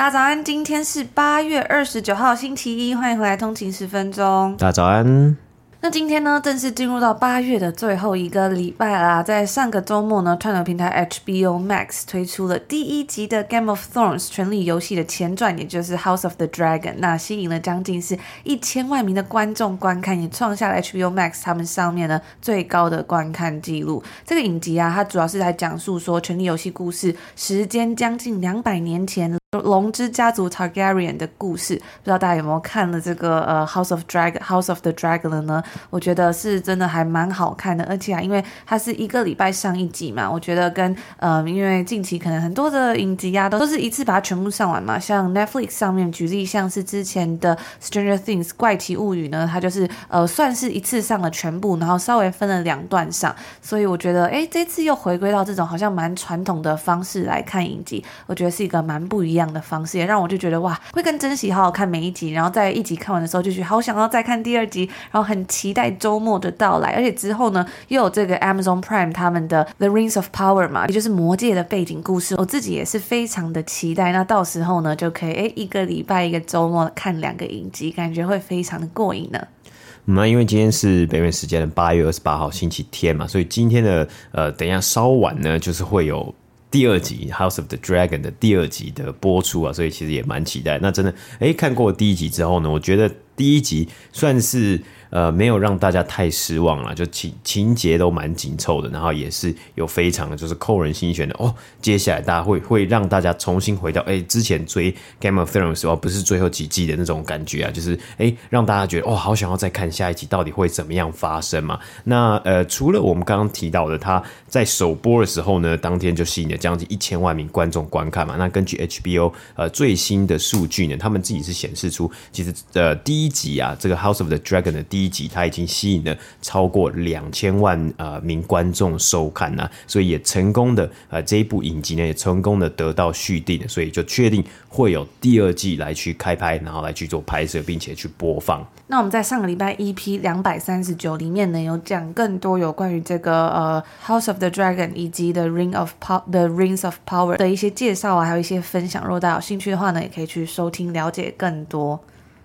大家早安，今天是八月二十九号，星期一，欢迎回来通勤十分钟。大家早安。那今天呢，正式进入到八月的最后一个礼拜啦。在上个周末呢，串流平台 HBO Max 推出了第一集的《Game of Thrones》权力游戏的前传，也就是《House of the Dragon》，那吸引了将近是一千万名的观众观看，也创下了 HBO Max 他们上面呢最高的观看记录。这个影集啊，它主要是在讲述说权力游戏故事，时间将近两百年前。龙之家族 Targaryen 的故事，不知道大家有没有看了这个呃 House of Drag House of the Dragon 呢？我觉得是真的还蛮好看的，而且啊，因为它是一个礼拜上一集嘛，我觉得跟呃，因为近期可能很多的影集啊，都是一次把它全部上完嘛。像 Netflix 上面举例，像是之前的 Stranger Things 怪奇物语呢，它就是呃算是一次上了全部，然后稍微分了两段上，所以我觉得哎，这次又回归到这种好像蛮传统的方式来看影集，我觉得是一个蛮不一样。这样的方式也让我就觉得哇，会更珍惜好好看每一集，然后在一集看完的时候就觉得好想要再看第二集，然后很期待周末的到来。而且之后呢，又有这个 Amazon Prime 他们的 The Rings of Power 嘛，也就是魔界的背景故事，我自己也是非常的期待。那到时候呢，就可以诶一个礼拜一个周末看两个影集，感觉会非常的过瘾呢。嗯，那因为今天是北美时间的八月二十八号星期天嘛，所以今天的呃，等一下稍晚呢，就是会有。第二集《House of the Dragon》的第二集的播出啊，所以其实也蛮期待。那真的，诶，看过第一集之后呢，我觉得第一集算是。呃，没有让大家太失望了，就情情节都蛮紧凑的，然后也是有非常的就是扣人心弦的哦。接下来大家会会让大家重新回到哎之前追《Game of Thrones》的时候，不是最后几季的那种感觉啊，就是哎让大家觉得哦，好想要再看下一集到底会怎么样发生嘛。那呃，除了我们刚刚提到的，他在首播的时候呢，当天就吸引了将近一千万名观众观看嘛。那根据 HBO 呃最新的数据呢，他们自己是显示出其实呃第一集啊，这个《House of the Dragon》的第。一集它已经吸引了超过两千万呃名观众收看呐，所以也成功的呃这一部影集呢也成功的得到续订，所以就确定会有第二季来去开拍，然后来去做拍摄，并且去播放。那我们在上个礼拜 EP 两百三十九里面呢有讲更多有关于这个呃 House of the Dragon 以及 The Ring of Power The Rings of Power 的一些介绍啊，还有一些分享。如果大家有兴趣的话呢，也可以去收听了解更多。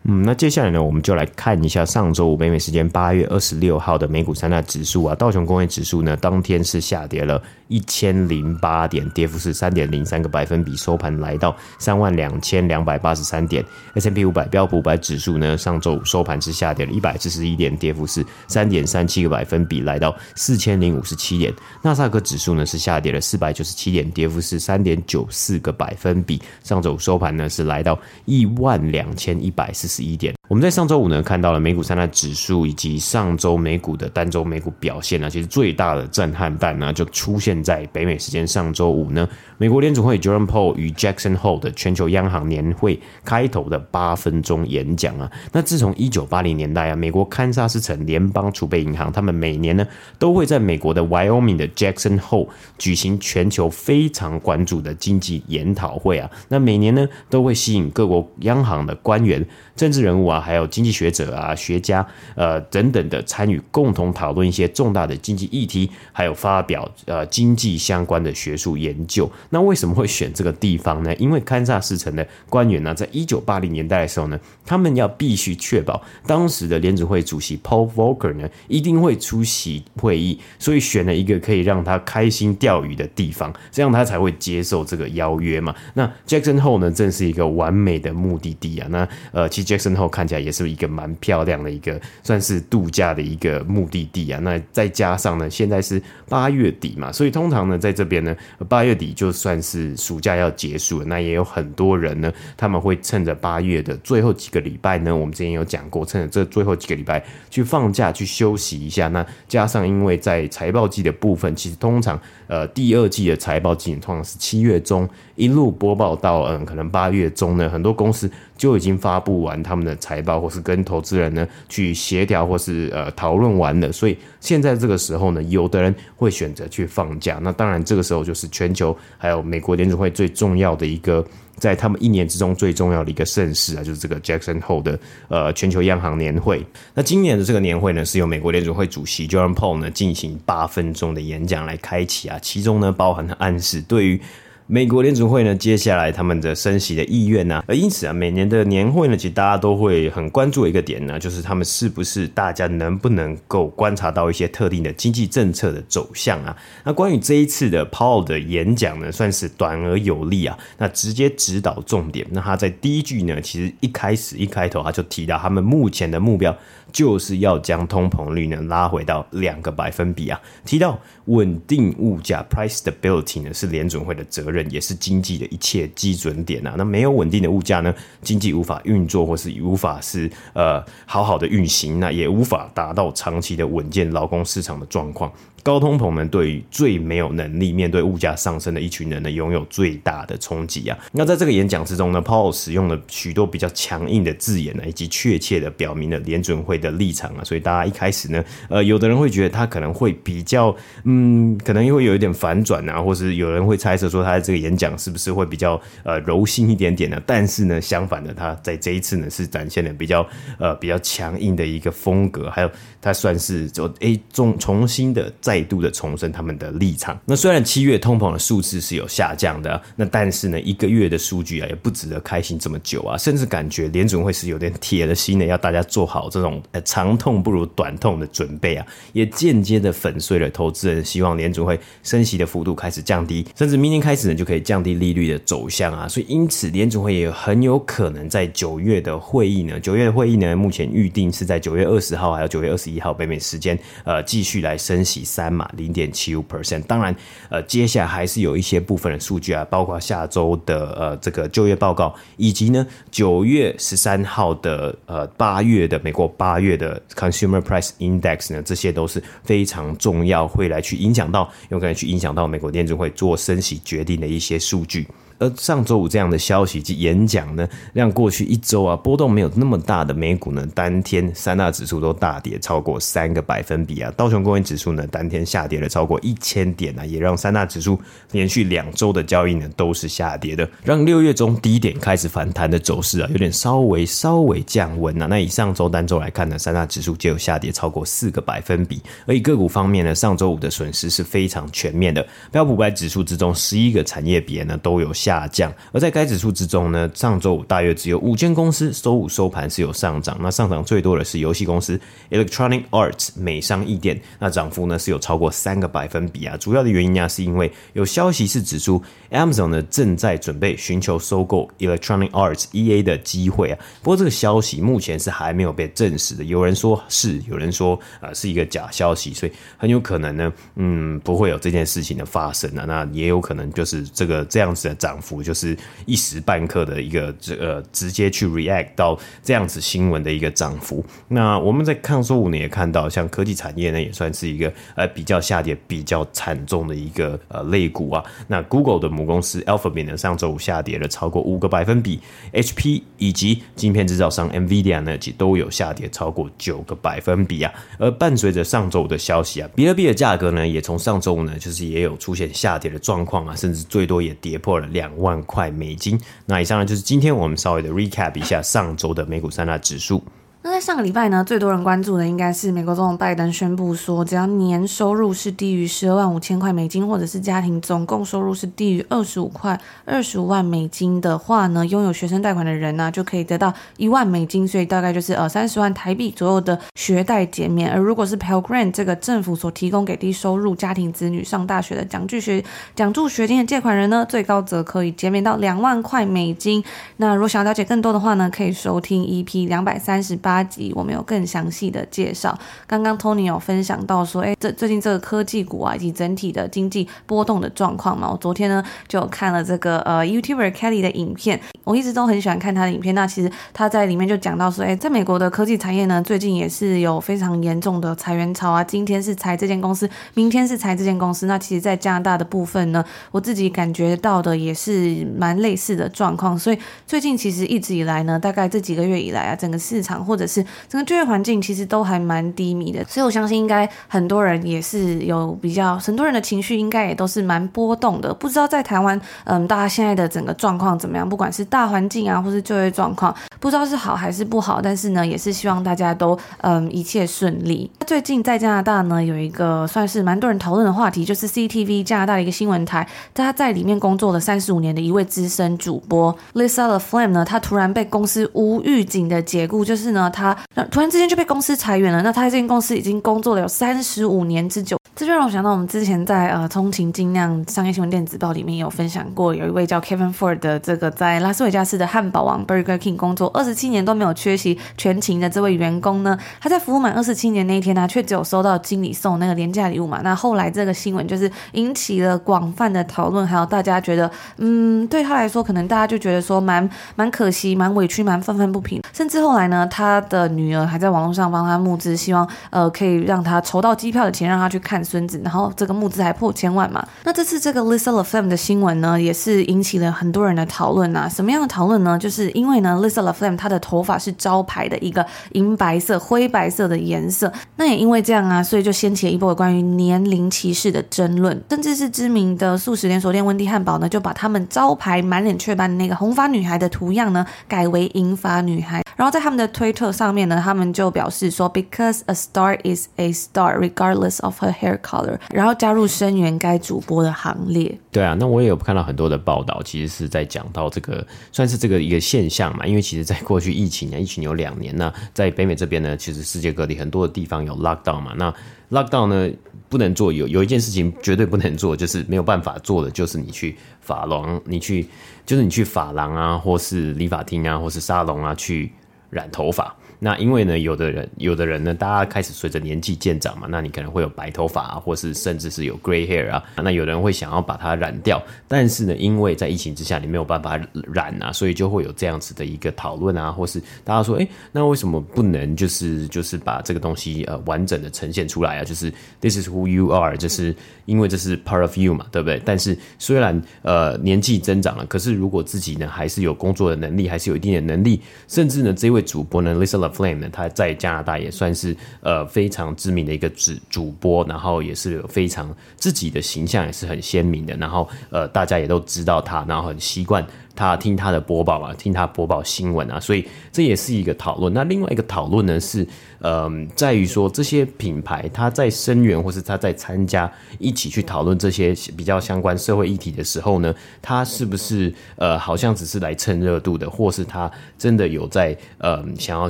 嗯，那接下来呢，我们就来看一下上周五北美时间八月二十六号的美股三大指数啊，道琼工业指数呢，当天是下跌了一千零八点，跌幅是三点零三个百分比，收盘来到三万两千两百八十三点。S&P 五百标普五百指数呢，上周五收盘是下跌了一百四十一点，跌幅是三点三七个百分比，来到四千零五十七点。纳斯达克指数呢是下跌了四百九十七点，跌幅是三点九四个百分比，上周五收盘呢是来到一万两千一百四十。十一点，我们在上周五呢看到了美股三大指数以及上周美股的单周美股表现呢，其实最大的震撼弹呢就出现在北美时间上周五呢，美国联储会 Jerome Powell 与 Jackson Hole 的全球央行年会开头的八分钟演讲啊，那自从一九八零年代啊，美国堪萨斯城联邦储备银行他们每年呢都会在美国的 Wyoming 的 Jackson Hole 举行全球非常关注的经济研讨会啊，那每年呢都会吸引各国央行的官员。政治人物啊，还有经济学者啊、学家呃等等的参与，共同讨论一些重大的经济议题，还有发表呃经济相关的学术研究。那为什么会选这个地方呢？因为堪萨斯城的官员呢、在一九八零年代的时候呢，他们要必须确保当时的联准会主席 Paul Volcker 呢一定会出席会议，所以选了一个可以让他开心钓鱼的地方，这样他才会接受这个邀约嘛。那 Jackson Hole 呢，正是一个完美的目的地啊。那呃，其实。Jackson Hole 看看起来也是一个蛮漂亮的一个，算是度假的一个目的地啊。那再加上呢，现在是八月底嘛，所以通常呢，在这边呢，八月底就算是暑假要结束了，那也有很多人呢，他们会趁着八月的最后几个礼拜呢，我们之前有讲过，趁着这最后几个礼拜去放假去休息一下。那加上因为在财报季的部分，其实通常呃第二季的财报季通常是七月中一路播报到嗯可能八月中呢，很多公司就已经发布完。他们的财报，或是跟投资人呢去协调，或是呃讨论完了。所以现在这个时候呢，有的人会选择去放假。那当然，这个时候就是全球还有美国联准会最重要的一个。在他们一年之中最重要的一个盛事啊，就是这个 Jackson Hole 的呃全球央行年会。那今年的这个年会呢，是由美国联准会主席 John Powell 呢进行八分钟的演讲来开启啊，其中呢包含了暗示对于。美国联储会呢，接下来他们的升息的意愿呢，而因此啊，每年的年会呢，其实大家都会很关注一个点呢，就是他们是不是大家能不能够观察到一些特定的经济政策的走向啊？那关于这一次的 Powell 的演讲呢，算是短而有力啊，那直接指导重点。那他在第一句呢，其实一开始一开头他就提到，他们目前的目标就是要将通膨率呢拉回到两个百分比啊，提到稳定物价 （price stability） 呢是联准会的责任。也是经济的一切基准点啊，那没有稳定的物价呢，经济无法运作，或是无法是呃好好的运行，那也无法达到长期的稳健劳工市场的状况。高通膨呢，对于最没有能力面对物价上升的一群人呢，拥有最大的冲击啊。那在这个演讲之中呢，Paul 使用了许多比较强硬的字眼呢，以及确切的表明了联准会的立场啊。所以大家一开始呢，呃，有的人会觉得他可能会比较，嗯，可能又会有一点反转啊，或是有人会猜测说他的这个演讲是不是会比较呃柔性一点点呢？但是呢，相反的，他在这一次呢是展现了比较呃比较强硬的一个风格，还有他算是就诶重重新的再。再度的重申他们的立场。那虽然七月通膨的数字是有下降的，那但是呢，一个月的数据啊，也不值得开心这么久啊，甚至感觉联准会是有点铁了心的，要大家做好这种呃长痛不如短痛的准备啊，也间接的粉碎了投资人希望联准会升息的幅度开始降低，甚至明年开始呢就可以降低利率的走向啊。所以因此联准会也很有可能在九月的会议呢，九月的会议呢，目前预定是在九月二十号还有九月二十一号北美时间，呃，继续来升息三。三码零点七五 percent，当然，呃，接下来还是有一些部分的数据啊，包括下周的呃这个就业报告，以及呢九月十三号的呃八月的美国八月的 Consumer Price Index 呢，这些都是非常重要，会来去影响到，有可能去影响到美国电子会做升息决定的一些数据。而上周五这样的消息及演讲呢，让过去一周啊波动没有那么大的美股呢，当天三大指数都大跌超过三个百分比啊。道琼工业指数呢，当天下跌了超过一千点啊，也让三大指数连续两周的交易呢都是下跌的，让六月中低点开始反弹的走势啊，有点稍微稍微降温啊。那以上周单周来看呢，三大指数就有下跌超过四个百分比。而以个股方面呢，上周五的损失是非常全面的，标普五百指数之中十一个产业别呢都有。下降，而在该指数之中呢，上周五大约只有五间公司周五收盘是有上涨，那上涨最多的是游戏公司 Electronic Arts 美商易电，那涨幅呢是有超过三个百分比啊。主要的原因啊，是因为有消息是指出 Amazon 呢正在准备寻求收购 Electronic Arts EA 的机会啊。不过这个消息目前是还没有被证实的，有人说是，有人说啊是一个假消息，所以很有可能呢，嗯，不会有这件事情的发生啊。那也有可能就是这个这样子的涨。涨幅就是一时半刻的一个这呃直接去 react 到这样子新闻的一个涨幅。那我们在上周五呢也看到，像科技产业呢也算是一个呃比较下跌比较惨重的一个呃类股啊。那 Google 的母公司 Alphabet 呢上周五下跌了超过五个百分比，HP 以及晶片制造商 NVIDIA 呢其都有下跌超过九个百分比啊。而伴随着上周五的消息啊，比特币的价格呢也从上周五呢就是也有出现下跌的状况啊，甚至最多也跌破了两。两万块美金。那以上呢，就是今天我们稍微的 recap 一下上周的美股三大指数。那在上个礼拜呢，最多人关注的应该是美国总统拜登宣布说，只要年收入是低于十二万五千块美金，或者是家庭总共收入是低于二十五块二十五万美金的话呢，拥有学生贷款的人呢、就可以得到一万美金，所以大概就是呃三十万台币左右的学贷减免。而如果是 Pell Grant 这个政府所提供给低收入家庭子女上大学的奖助学奖助学金的借款人呢，最高则可以减免到两万块美金。那如果想要了解更多的话呢，可以收听 EP 两百三十八。八集，我们有更详细的介绍。刚刚 Tony 有分享到说，哎，这最近这个科技股啊，以及整体的经济波动的状况嘛，我昨天呢就看了这个呃 YouTuber Kelly 的影片，我一直都很喜欢看他的影片。那其实他在里面就讲到说，哎，在美国的科技产业呢，最近也是有非常严重的裁员潮啊，今天是裁这间公司，明天是裁这间公司。那其实，在加拿大的部分呢，我自己感觉到的也是蛮类似的状况。所以最近其实一直以来呢，大概这几个月以来啊，整个市场或者是整个就业环境其实都还蛮低迷的。所以我相信应该很多人也是有比较，很多人的情绪应该也都是蛮波动的。不知道在台湾，嗯，大家现在的整个状况怎么样？不管是大环境啊，或是就业状况，不知道是好还是不好。但是呢，也是希望大家都嗯一切顺利。最近在加拿大呢，有一个算是蛮多人讨论的话题，就是 CTV 加拿大的一个新闻台，他在里面工作了三十五年的一位资深主播 Lisa Flame 呢，他突然被公司无预警的解雇，就是呢，他那突然之间就被公司裁员了。那他在这间公司已经工作了有三十五年之久，这就让我想到我们之前在呃通勤精酿商业新闻电子报里面有分享过，有一位叫 Kevin Ford 的这个在拉斯维加斯的汉堡王 Burger King 工作二十七年都没有缺席全勤的这位员工呢，他在服务满二十七年那一天呢，却只有收到经理送那个廉价礼物嘛。那后来这个新闻就是引起了广泛的讨论，还有大家觉得，嗯，对他来说，可能大家就觉得说蛮蛮可惜、蛮委屈、蛮愤愤不平。甚至后来呢，他的女儿还在网络上帮他募资，希望呃可以让他筹到机票的钱，让他去看孙子。然后这个募资还破千万嘛。那这次这个 Lisa l a f a m 的新闻呢，也是引起了很多人的讨论啊。什么样的讨论呢？就是因为呢 Lisa LaFlam 她的头发是招牌的一个银白色、灰白色的颜色。那也因为这样啊，所以就掀起了一波关于年龄歧视的争论，甚至是知名的素食连锁店温蒂汉堡呢，就把他们招牌满脸雀斑的那个红发女孩的图样呢，改为银发女孩。然后在他们的推特上面呢，他们就表示说，Because a star is a star regardless of her hair color，然后加入声援该主播的行列。对啊，那我也有看到很多的报道，其实是在讲到这个算是这个一个现象嘛，因为其实在过去疫情啊，疫情有两年，那在北美这边呢，其实世界各地很多的地方有 lockdown 嘛，那 lockdown 呢不能做，有有一件事情绝对不能做，就是没有办法做的，就是你去法廊，你去就是你去法廊啊，或是理发厅啊，或是沙龙啊去。染头发。那因为呢，有的人，有的人呢，大家开始随着年纪渐长嘛，那你可能会有白头发啊，或是甚至是有 gray hair 啊。那有人会想要把它染掉，但是呢，因为在疫情之下，你没有办法染啊，所以就会有这样子的一个讨论啊，或是大家说，哎，那为什么不能就是就是把这个东西呃完整的呈现出来啊？就是 this is who you are，就是因为这是 part of you 嘛，对不对？但是虽然呃年纪增长了，可是如果自己呢还是有工作的能力，还是有一定的能力，甚至呢这位主播呢，Lisa Flame 呢，他在加拿大也算是呃非常知名的一个主主播，然后也是非常自己的形象也是很鲜明的，然后呃大家也都知道他，然后很习惯。他听他的播报啊，听他播报新闻啊，所以这也是一个讨论。那另外一个讨论呢是，嗯，在于说这些品牌他在声援或是他在参加一起去讨论这些比较相关社会议题的时候呢，他是不是呃好像只是来蹭热度的，或是他真的有在呃想要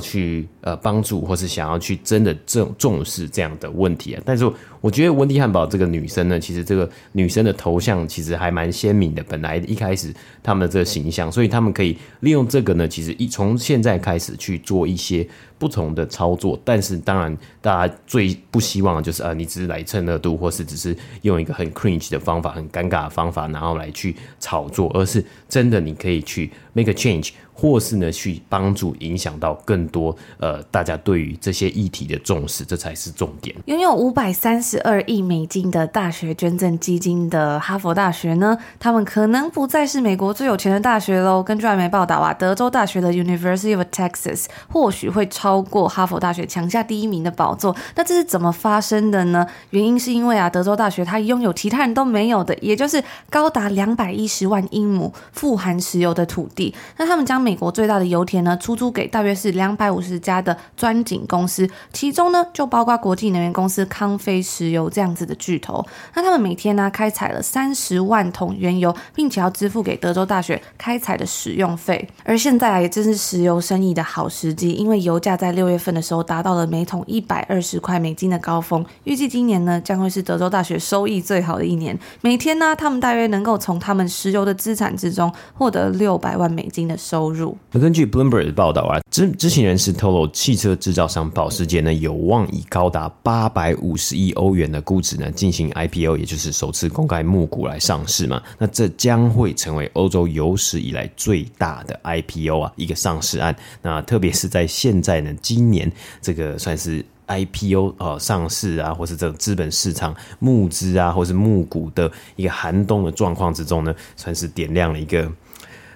去呃帮助，或是想要去真的重重视这样的问题啊？但是我觉得温蒂汉堡这个女生呢，其实这个女生的头像其实还蛮鲜明的。本来一开始他们的这个。形象，所以他们可以利用这个呢，其实一从现在开始去做一些不同的操作。但是当然，大家最不希望的就是啊，你只是来蹭热度，或是只是用一个很 cringe 的方法、很尴尬的方法，然后来去炒作，而是真的你可以去 make a change。或是呢，去帮助影响到更多呃，大家对于这些议题的重视，这才是重点。拥有五百三十二亿美金的大学捐赠基金的哈佛大学呢，他们可能不再是美国最有钱的大学喽。根据外媒报道啊，德州大学的 University of Texas 或许会超超过哈佛大学抢下第一名的宝座。那这是怎么发生的呢？原因是因为啊，德州大学它拥有其他人都没有的，也就是高达两百一十万英亩富含石油的土地。那他们将美国最大的油田呢，出租给大约是两百五十家的钻井公司，其中呢就包括国际能源公司康菲石油这样子的巨头。那他们每天呢开采了三十万桶原油，并且要支付给德州大学开采的使用费。而现在啊也正是石油生意的好时机，因为油价在六月份的时候达到了每桶一百二十块美金的高峰，预计今年呢将会是德州大学收益最好的一年。每天呢，他们大约能够从他们石油的资产之中获得六百万美金的收入。那根据 Bloomberg 的报道啊，知知情人士透露，汽车制造商保时捷呢有望以高达八百五十亿欧元的估值呢进行 IPO，也就是首次公开募股来上市嘛。那这将会成为欧洲有史以来最大的 IPO 啊，一个上市案。那特别是在现在呢，今年这个算是 IPO 呃上市啊，或是这种资本市场募资啊，或是募股的一个寒冬的状况之中呢，算是点亮了一个。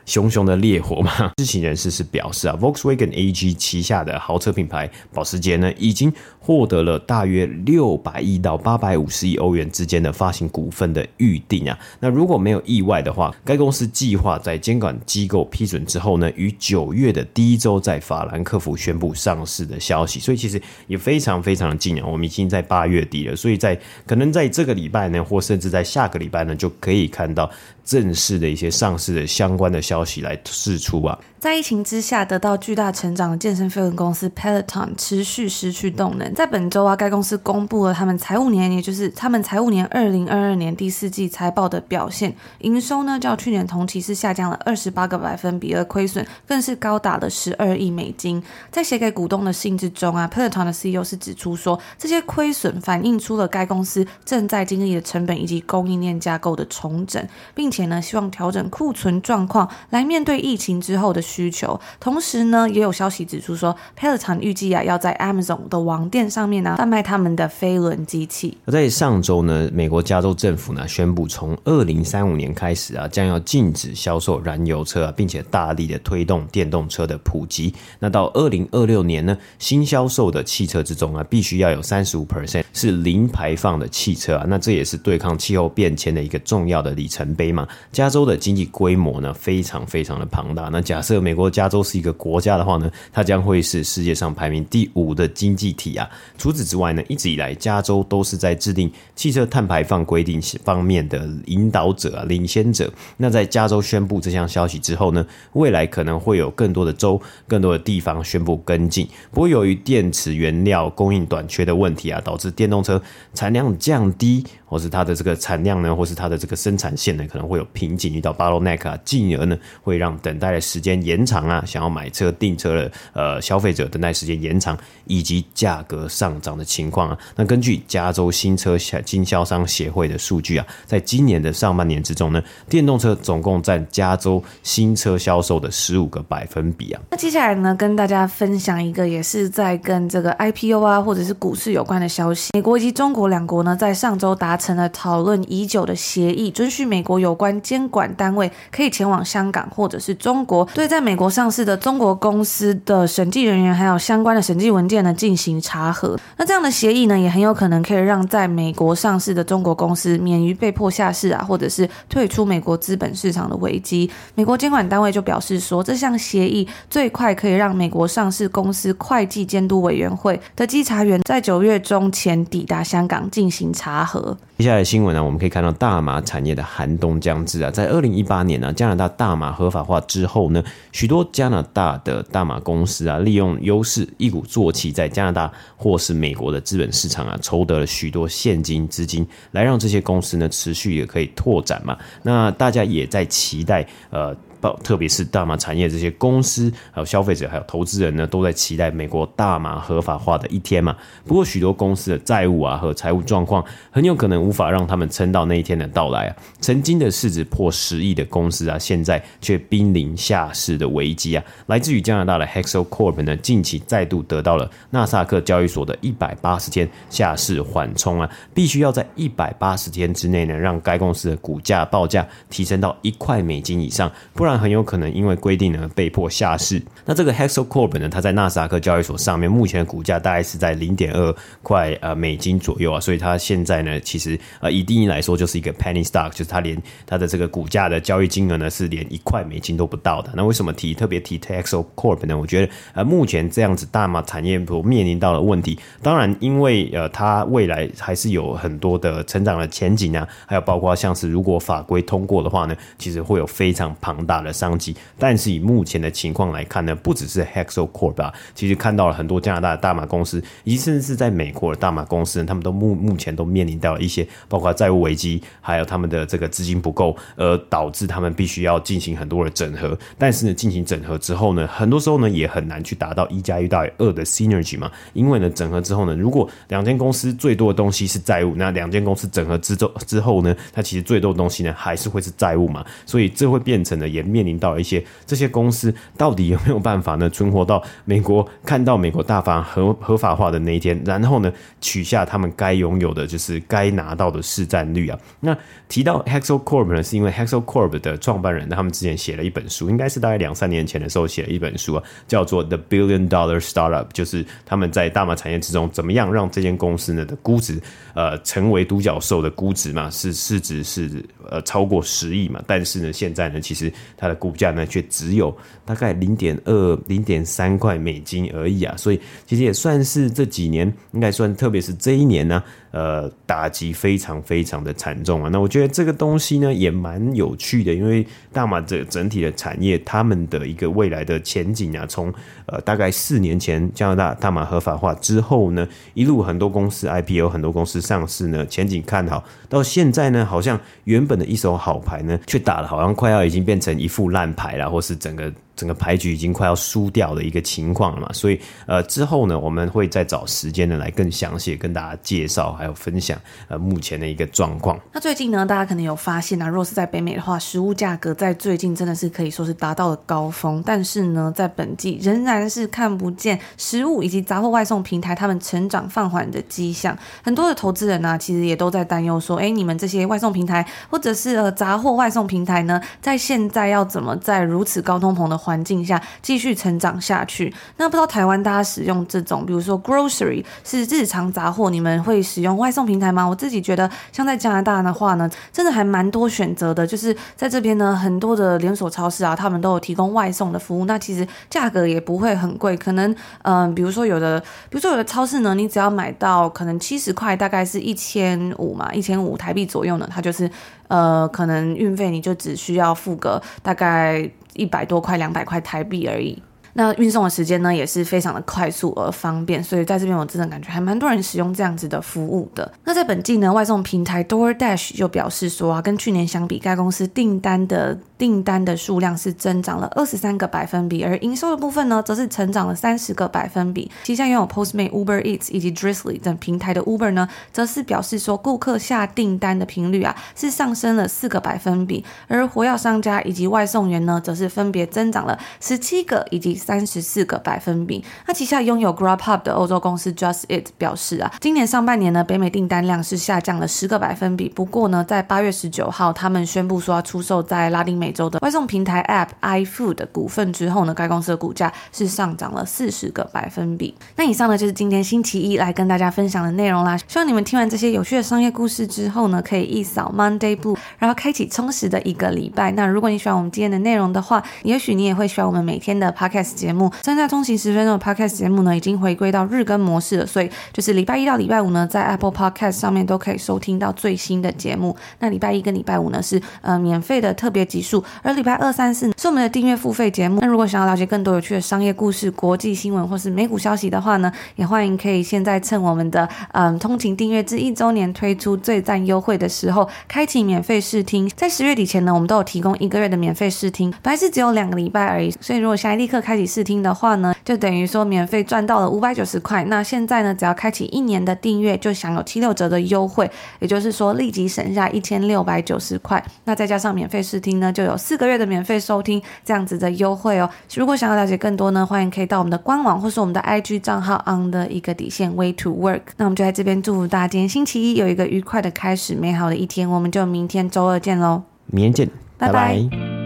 熊熊的烈火嘛，知情人士是表示啊，Volkswagen AG 旗下的豪车品牌保时捷呢，已经获得了大约六百亿到八百五十亿欧元之间的发行股份的预定啊。那如果没有意外的话，该公司计划在监管机构批准之后呢，于九月的第一周在法兰克福宣布上市的消息。所以其实也非常非常近啊，我们已经在八月底了，所以在可能在这个礼拜呢，或甚至在下个礼拜呢，就可以看到正式的一些上市的相关的消息。来释出吧。在疫情之下得到巨大成长的健身飞轮公司 Peloton 持续失去动能。在本周啊，该公司公布了他们财务年，也就是他们财务年二零二二年第四季财报的表现。营收呢，较去年同期是下降了二十八个百分比，而亏损更是高达了十二亿美金。在写给股东的信之中啊，Peloton 的 CEO 是指出说，这些亏损反映出了该公司正在经历的成本以及供应链架构的重整，并且呢，希望调整库存状况来面对疫情之后的。需求，同时呢，也有消息指出说，Peloton 预计啊要在 Amazon 的网店上面呢贩卖他们的飞轮机器。而在上周呢，美国加州政府呢宣布，从二零三五年开始啊，将要禁止销售燃油车啊，并且大力的推动电动车的普及。那到二零二六年呢，新销售的汽车之中啊，必须要有三十五 percent 是零排放的汽车啊。那这也是对抗气候变迁的一个重要的里程碑嘛。加州的经济规模呢，非常非常的庞大。那假设美国加州是一个国家的话呢，它将会是世界上排名第五的经济体啊。除此之外呢，一直以来加州都是在制定汽车碳排放规定方面的引导者啊、领先者。那在加州宣布这项消息之后呢，未来可能会有更多的州、更多的地方宣布跟进。不过，由于电池原料供应短缺的问题啊，导致电动车产量降低，或是它的这个产量呢，或是它的这个生产线呢，可能会有瓶颈，遇到 bottleneck 啊，进而呢会让等待的时间延长啊，想要买车订车的呃消费者等待时间延长，以及价格上涨的情况啊。那根据加州新车经销商协会的数据啊，在今年的上半年之中呢，电动车总共占加州新车销售的十五个百分比啊。那接下来呢，跟大家分享一个也是在跟这个 IPO 啊或者是股市有关的消息。美国以及中国两国呢，在上周达成了讨论已久的协议，准许美国有关监管单位可以前往香港或者是中国，对在美国上市的中国公司的审计人员还有相关的审计文件呢进行查核。那这样的协议呢，也很有可能可以让在美国上市的中国公司免于被迫下市啊，或者是退出美国资本市场的危机。美国监管单位就表示说，这项协议最快可以让美国上市公司会计监督委员会的稽查员在九月中前抵达香港进行查核。接下来新闻呢，我们可以看到大麻产业的寒冬将至啊！在二零一八年呢，加拿大大麻合法化之后呢，许多加拿大的大麻公司啊，利用优势一鼓作气，在加拿大或是美国的资本市场啊，筹得了许多现金资金，来让这些公司呢持续也可以拓展嘛。那大家也在期待呃。特别是大麻产业这些公司，还有消费者，还有投资人呢，都在期待美国大麻合法化的一天嘛。不过，许多公司的债务啊和财务状况，很有可能无法让他们撑到那一天的到来啊。曾经的市值破十亿的公司啊，现在却濒临下市的危机啊。来自于加拿大的 Hexo Corp 呢，近期再度得到了纳萨克交易所的一百八十天下市缓冲啊，必须要在一百八十天之内呢，让该公司的股价报价提升到一块美金以上，不然。但很有可能因为规定呢被迫下市。那这个 Hexo Corp 呢，它在纳斯达克交易所上面目前的股价大概是在零点二块呃美金左右啊，所以它现在呢其实呃以定义来说就是一个 penny stock，就是它连它的这个股价的交易金额呢是连一块美金都不到的。那为什么提特别提 Hexo Corp 呢？我觉得呃目前这样子大马产业所面临到的问题，当然因为呃它未来还是有很多的成长的前景啊，还有包括像是如果法规通过的话呢，其实会有非常庞大。的商机。但是以目前的情况来看呢，不只是 Hexo Corp 啊，其实看到了很多加拿大的大马公司，以及甚至是在美国的大马公司，他们都目目前都面临到一些包括债务危机，还有他们的这个资金不够，而导致他们必须要进行很多的整合。但是呢，进行整合之后呢，很多时候呢也很难去达到一加一大于二的 synergy 嘛，因为呢整合之后呢，如果两间公司最多的东西是债务，那两间公司整合之后之后呢，它其实最多的东西呢还是会是债务嘛，所以这会变成了也面临到一些这些公司到底有没有办法呢存活到美国，看到美国大法合合法化的那一天，然后呢取下他们该拥有的就是该拿到的市占率啊。那提到 Hexo Corp 呢，是因为 Hexo Corp 的创办人他们之前写了一本书，应该是大概两三年前的时候写了一本书啊，叫做 The Billion Dollar Startup，就是他们在大麻产业之中怎么样让这间公司呢的估值呃成为独角兽的估值嘛，是市值是呃超过十亿嘛，但是呢现在呢其实它的股价呢却只有大概零点二零点三块美金而已啊，所以其实也算是这几年应该算，特别是这一年呢、呃，打击非常非常的惨重啊！那我觉得这个东西呢也蛮有趣的，因为大马这整体的产业，他们的一个未来的前景啊，从呃大概四年前加拿大大马合法化之后呢，一路很多公司 IPO，很多公司上市呢，前景看好，到现在呢，好像原本的一手好牌呢，却打了好像快要已经变成一副烂牌了，或是整个。整个牌局已经快要输掉的一个情况了嘛，所以呃之后呢，我们会再找时间呢来更详细跟大家介绍还有分享呃目前的一个状况。那最近呢，大家可能有发现啊，若是在北美的话，食物价格在最近真的是可以说是达到了高峰，但是呢，在本季仍然是看不见食物以及杂货外送平台他们成长放缓的迹象。很多的投资人呢、其实也都在担忧说，哎，你们这些外送平台或者是呃杂货外送平台呢，在现在要怎么在如此高通膨的环环境下继续成长下去。那不知道台湾大家使用这种，比如说 grocery 是日常杂货，你们会使用外送平台吗？我自己觉得，像在加拿大的话呢，真的还蛮多选择的。就是在这边呢，很多的连锁超市啊，他们都有提供外送的服务。那其实价格也不会很贵，可能嗯、比如说有的，比如说有的超市呢，你只要买到可能七十块，大概是一千五嘛，一千五台币左右呢，它就是呃，可能运费你就只需要付个大概。一百多块、两百块台币而已。那运送的时间呢，也是非常的快速而方便，所以在这边我真的感觉还蛮多人使用这样子的服务的。那在本季呢，外送平台 DoorDash 就表示说啊，跟去年相比，该公司订单的订单的数量是增长了二十三个百分比，而营收的部分呢，则是成长了三十个百分比。旗下拥有 Postmate、Uber Eats 以及 Drizly 等平台的 Uber 呢，则是表示说，顾客下订单的频率啊，是上升了四个百分比，而活跃商家以及外送员呢，则是分别增长了十七个以及三十四个百分比。那旗下拥有 Grubhub 的欧洲公司 Just Eat 表示啊，今年上半年呢，北美订单量是下降了十个百分比。不过呢，在八月十九号，他们宣布说要出售在拉丁美洲的外送平台 App iFood 的股份之后呢，该公司的股价是上涨了四十个百分比。那以上呢，就是今天星期一来跟大家分享的内容啦。希望你们听完这些有趣的商业故事之后呢，可以一扫 Monday Blue，然后开启充实的一个礼拜。那如果你喜欢我们今天的内容的话，也许你也会喜欢我们每天的 Podcast 节目。三加通勤十分钟的 Podcast 节目呢，已经回归到日更模式了，所以就是礼拜一到礼拜五呢，在 Apple Podcast 上面都可以收听到最新的节目。那礼拜一跟礼拜五呢是呃免费的特别集数，而礼拜二、三、四是我们的订阅付费节目。那如果想要了解更多有趣的商业故事、国际新闻或是美股消息的话呢，也欢迎可以现在趁我们的嗯通勤订阅制一周年推出最赞优惠的时候，开启免费试听。在十月底前呢，我们都有提供一个月的免费试听，本来是只有两个礼拜而已，所以如果现在立刻开启试听的话呢，就等于说免费赚到了五百九十块。那现在呢，只要开启一年的订阅，就享有七六折的优惠，也就是说立即省下一千六百九十块。那再加上免费试听呢，就有四个月的免费收听这样子的优惠哦。如果想要了解更多呢，欢迎可以到我们的官网或是我们的 IG 账号 on 的一个底线 way to work。那我们就在这边祝福大家今天星期一有一个愉快的开始，美好的一天。我们就明天周二见喽，明天见，拜拜。拜拜。